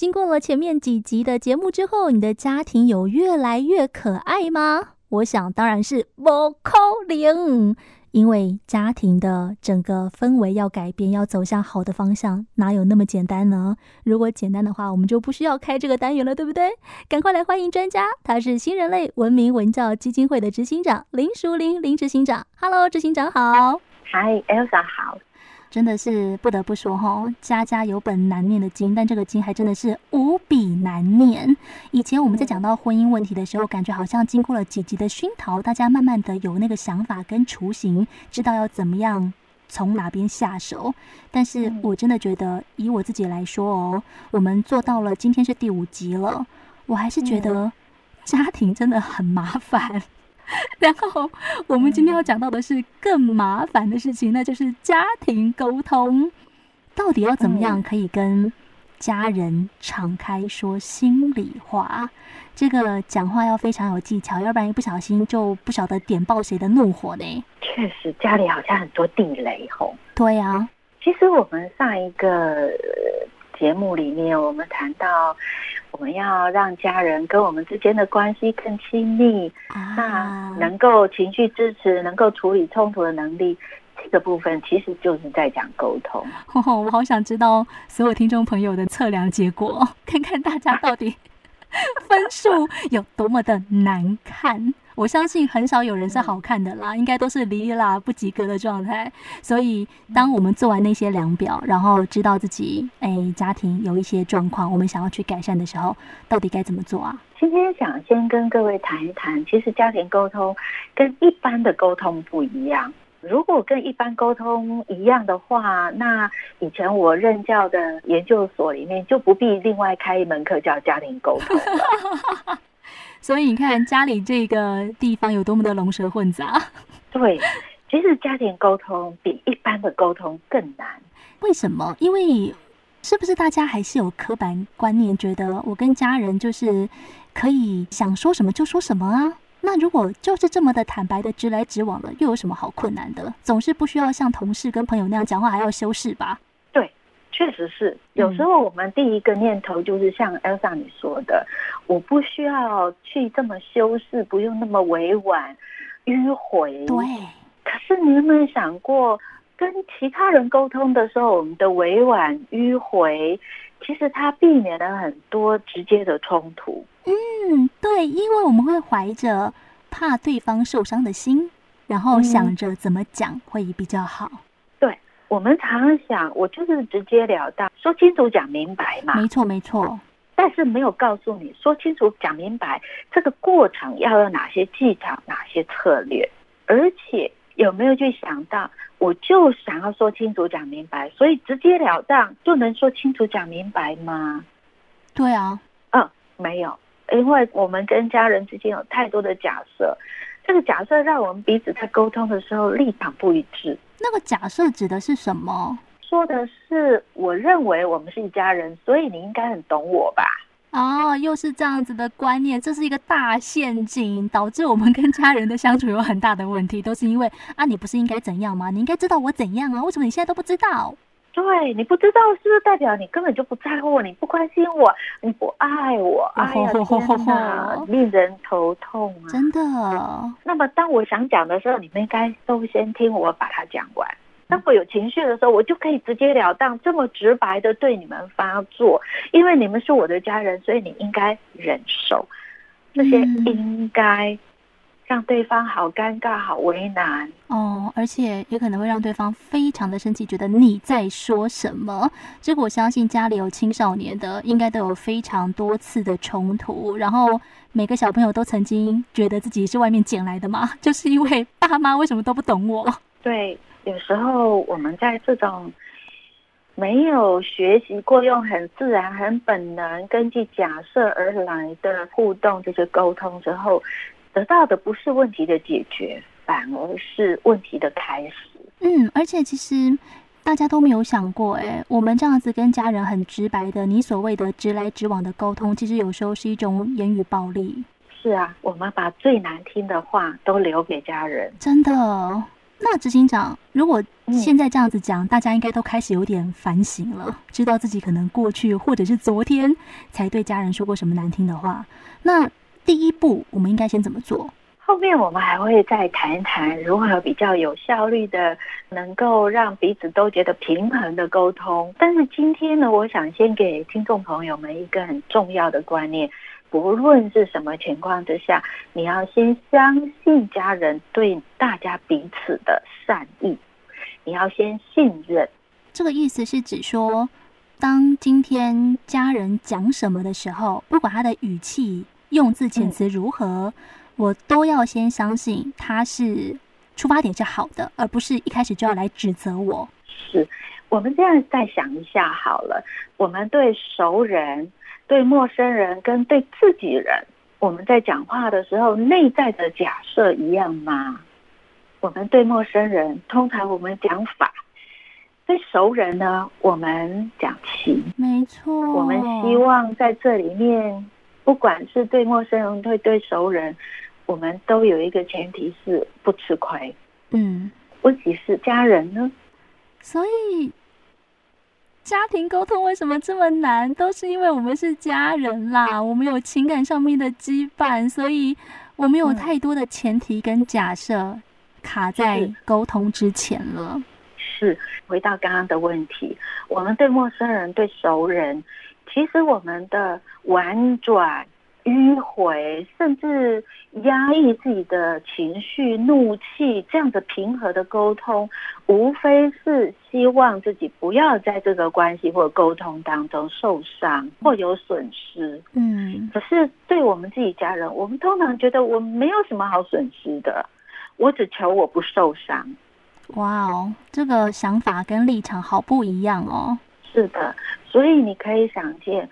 经过了前面几集的节目之后，你的家庭有越来越可爱吗？我想当然是不可能。因为家庭的整个氛围要改变，要走向好的方向，哪有那么简单呢？如果简单的话，我们就不需要开这个单元了，对不对？赶快来欢迎专家，他是新人类文明文教基金会的执行长林淑玲林执行长。Hello，执行长好。Hi，Elsa 好。真的是不得不说哈，家家有本难念的经，但这个经还真的是无比难念。以前我们在讲到婚姻问题的时候，感觉好像经过了几集的熏陶，大家慢慢的有那个想法跟雏形，知道要怎么样从哪边下手。但是我真的觉得，以我自己来说哦，我们做到了今天是第五集了，我还是觉得家庭真的很麻烦。然后我们今天要讲到的是更麻烦的事情，那就是家庭沟通，到底要怎么样可以跟家人敞开说心里话？这个讲话要非常有技巧，要不然一不小心就不晓得点爆谁的怒火呢。确实，家里好像很多地雷吼。对啊，其实我们上一个节目里面，我们谈到。我们要让家人跟我们之间的关系更亲密，啊，那能够情绪支持，能够处理冲突的能力，这个部分其实就是在讲沟通。哦，我好想知道所有听众朋友的测量结果，看看大家到底 分数有多么的难看。我相信很少有人是好看的啦，应该都是离啦不及格的状态。所以，当我们做完那些量表，然后知道自己哎家庭有一些状况，我们想要去改善的时候，到底该怎么做啊？今天想先跟各位谈一谈，其实家庭沟通跟一般的沟通不一样。如果跟一般沟通一样的话，那以前我任教的研究所里面就不必另外开一门课叫家庭沟通了。所以你看，家里这个地方有多么的龙蛇混杂。对，其实家庭沟通比一般的沟通更难。为什么？因为是不是大家还是有刻板观念，觉得我跟家人就是可以想说什么就说什么啊？那如果就是这么的坦白的直来直往了，又有什么好困难的？总是不需要像同事跟朋友那样讲话，还要修饰吧？对确实是，有时候我们第一个念头就是像 Elsa 你说的，我不需要去这么修饰，不用那么委婉、迂回。对。可是你有没有想过，跟其他人沟通的时候，我们的委婉、迂回，其实它避免了很多直接的冲突。嗯，对，因为我们会怀着怕对方受伤的心，然后想着怎么讲会比较好。对我们常常想，我就是直截了当，说清楚、讲明白嘛。没错，没错。但是没有告诉你说清楚、讲明白这个过程要有哪些技巧、哪些策略，而且有没有去想到，我就想要说清楚、讲明白，所以直截了当就能说清楚、讲明白吗？对啊，嗯，没有，因为我们跟家人之间有太多的假设，这个假设让我们彼此在沟通的时候立场不一致。那个假设指的是什么？说的是，我认为我们是一家人，所以你应该很懂我吧？哦，又是这样子的观念，这是一个大陷阱，导致我们跟家人的相处有很大的问题，都是因为啊，你不是应该怎样吗？你应该知道我怎样啊？为什么你现在都不知道？对，你不知道，是不是代表你根本就不在乎我，你不关心我，你不爱我？哎呀，天哪，令人头痛啊！真的。那么，当我想讲的时候，你们应该都先听我把它讲完。当我有情绪的时候，我就可以直截了当、这么直白的对你们发作，因为你们是我的家人，所以你应该忍受那些应该。让对方好尴尬、好为难哦，而且也可能会让对方非常的生气，觉得你在说什么。这个我相信家里有青少年的，应该都有非常多次的冲突。然后每个小朋友都曾经觉得自己是外面捡来的嘛，就是因为爸妈为什么都不懂我？对，有时候我们在这种没有学习过、用很自然、很本能、根据假设而来的互动，这些沟通之后。得到的不是问题的解决，反而是问题的开始。嗯，而且其实大家都没有想过，哎，我们这样子跟家人很直白的，你所谓的直来直往的沟通，其实有时候是一种言语暴力。是啊，我们把最难听的话都留给家人。真的，那执行长，如果现在这样子讲，嗯、大家应该都开始有点反省了，知道自己可能过去或者是昨天才对家人说过什么难听的话。那第一步，我们应该先怎么做？后面我们还会再谈一谈如何比较有效率的，能够让彼此都觉得平衡的沟通。但是今天呢，我想先给听众朋友们一个很重要的观念。不论是什么情况之下，你要先相信家人对大家彼此的善意，你要先信任。这个意思是指说，当今天家人讲什么的时候，不管他的语气、用字遣词如何，嗯、我都要先相信他是出发点是好的，而不是一开始就要来指责我。是，我们这样再想一下好了，我们对熟人。对陌生人跟对自己人，我们在讲话的时候，内在的假设一样吗？我们对陌生人，通常我们讲法；对熟人呢，我们讲情。没错，我们希望在这里面，不管是对陌生人，对对熟人，我们都有一个前提是不吃亏。嗯，问题是家人呢，所以。家庭沟通为什么这么难？都是因为我们是家人啦，我们有情感上面的羁绊，所以我们有太多的前提跟假设卡在沟通之前了。是，回到刚刚的问题，我们对陌生人、对熟人，其实我们的婉转。迂回，甚至压抑自己的情绪、怒气，这样子平和的沟通，无非是希望自己不要在这个关系或沟通当中受伤或有损失。嗯，可是对我们自己家人，我们通常觉得我没有什么好损失的，我只求我不受伤。哇哦，这个想法跟立场好不一样哦。是的，所以你可以想见，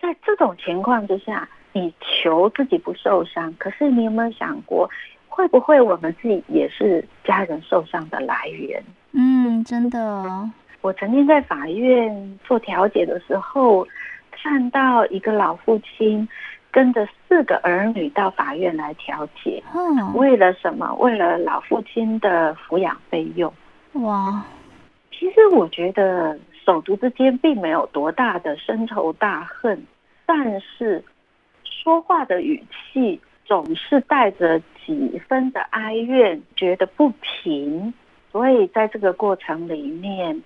在这种情况之下。你求自己不受伤，可是你有没有想过，会不会我们自己也是家人受伤的来源？嗯，真的。我曾经在法院做调解的时候，看到一个老父亲跟着四个儿女到法院来调解。嗯，为了什么？为了老父亲的抚养费用。哇，其实我觉得手足之间并没有多大的深仇大恨，但是。说话的语气总是带着几分的哀怨，觉得不平，所以在这个过程里面，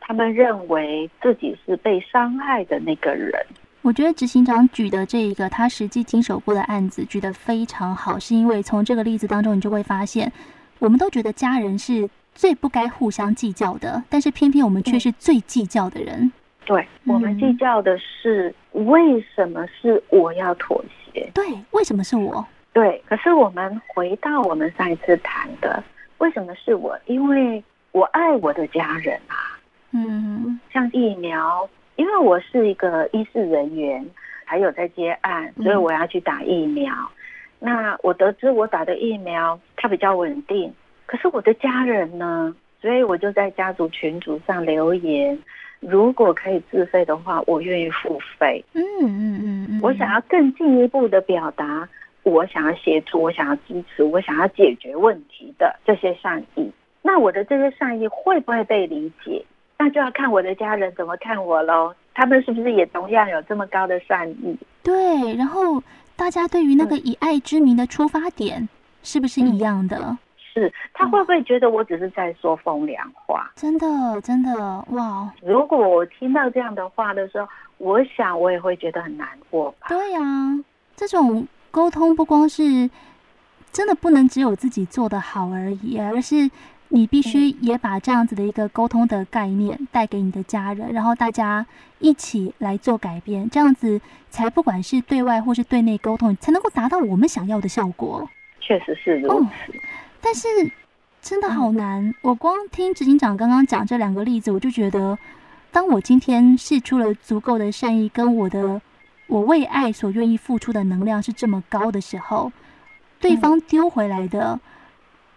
他们认为自己是被伤害的那个人。我觉得执行长举的这一个他实际经手过的案子举得非常好，是因为从这个例子当中，你就会发现，我们都觉得家人是最不该互相计较的，但是偏偏我们却是最计较的人。对，我们计较的是为什么是我要妥协？对，为什么是我？对，可是我们回到我们上一次谈的，为什么是我？因为我爱我的家人啊。嗯，像疫苗，因为我是一个医事人员，还有在接案，所以我要去打疫苗。嗯。那我得知我打的疫苗它比较稳定，可是我的家人呢？所以我就在家族群组上留言。如果可以自费的话，我愿意付费。嗯嗯嗯嗯，我想要更进一步的表达，我想要协助，我想要支持，我想要解决问题的这些善意。那我的这些善意会不会被理解？那就要看我的家人怎么看我喽。他们是不是也同样有这么高的善意？对，然后大家对于那个以爱之名的出发点是不是一样的？嗯是他会不会觉得我只是在说风凉话？真的，真的，哇！如果我听到这样的话的时候，我想我也会觉得很难过吧。对呀，这种沟通不光是真的不能只有自己做得好而已，而是你必须也把这样子的一个沟通的概念带给你的家人，然后大家一起来做改变，这样子才不管是对外或是对内沟通，才能够达到我们想要的效果。确实是如此。嗯但是真的好难，我光听执行长刚刚讲这两个例子，我就觉得，当我今天试出了足够的善意，跟我的我为爱所愿意付出的能量是这么高的时候，对方丢回来的，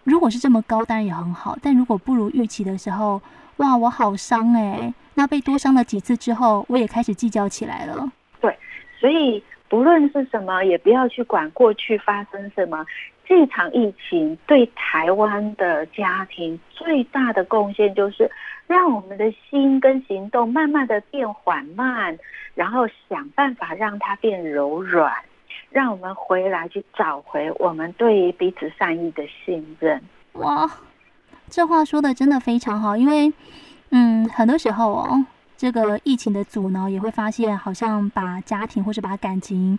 如果是这么高，当然也很好。但如果不如预期的时候，哇，我好伤哎！那被多伤了几次之后，我也开始计较起来了。对，所以不论是什么，也不要去管过去发生什么。这场疫情对台湾的家庭最大的贡献，就是让我们的心跟行动慢慢的变缓慢，然后想办法让它变柔软，让我们回来去找回我们对于彼此善意的信任。哇，这话说的真的非常好，因为，嗯，很多时候哦，这个疫情的阻挠也会发现，好像把家庭或是把感情。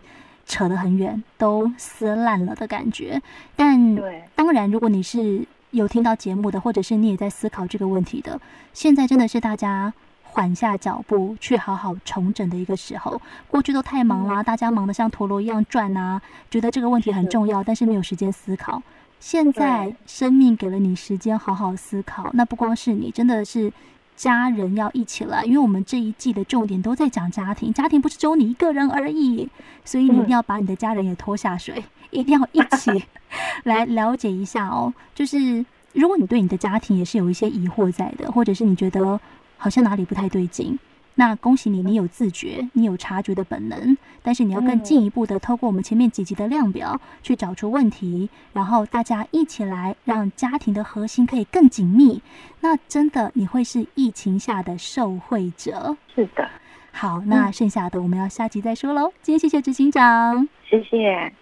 扯得很远，都撕烂了的感觉。但当然，如果你是有听到节目的，或者是你也在思考这个问题的，现在真的是大家缓下脚步去好好重整的一个时候。过去都太忙啦，大家忙得像陀螺一样转啊，觉得这个问题很重要，但是没有时间思考。现在生命给了你时间好好思考，那不光是你，真的是。家人要一起来，因为我们这一季的重点都在讲家庭，家庭不是只有你一个人而已，所以你一定要把你的家人也拖下水，一定要一起 来了解一下哦。就是如果你对你的家庭也是有一些疑惑在的，或者是你觉得好像哪里不太对劲。那恭喜你，你有自觉，你有察觉的本能，但是你要更进一步的透过我们前面几集的量表去找出问题，然后大家一起来让家庭的核心可以更紧密。那真的你会是疫情下的受惠者。是的，好，那剩下的我们要下集再说喽。今天谢谢执行长，谢谢。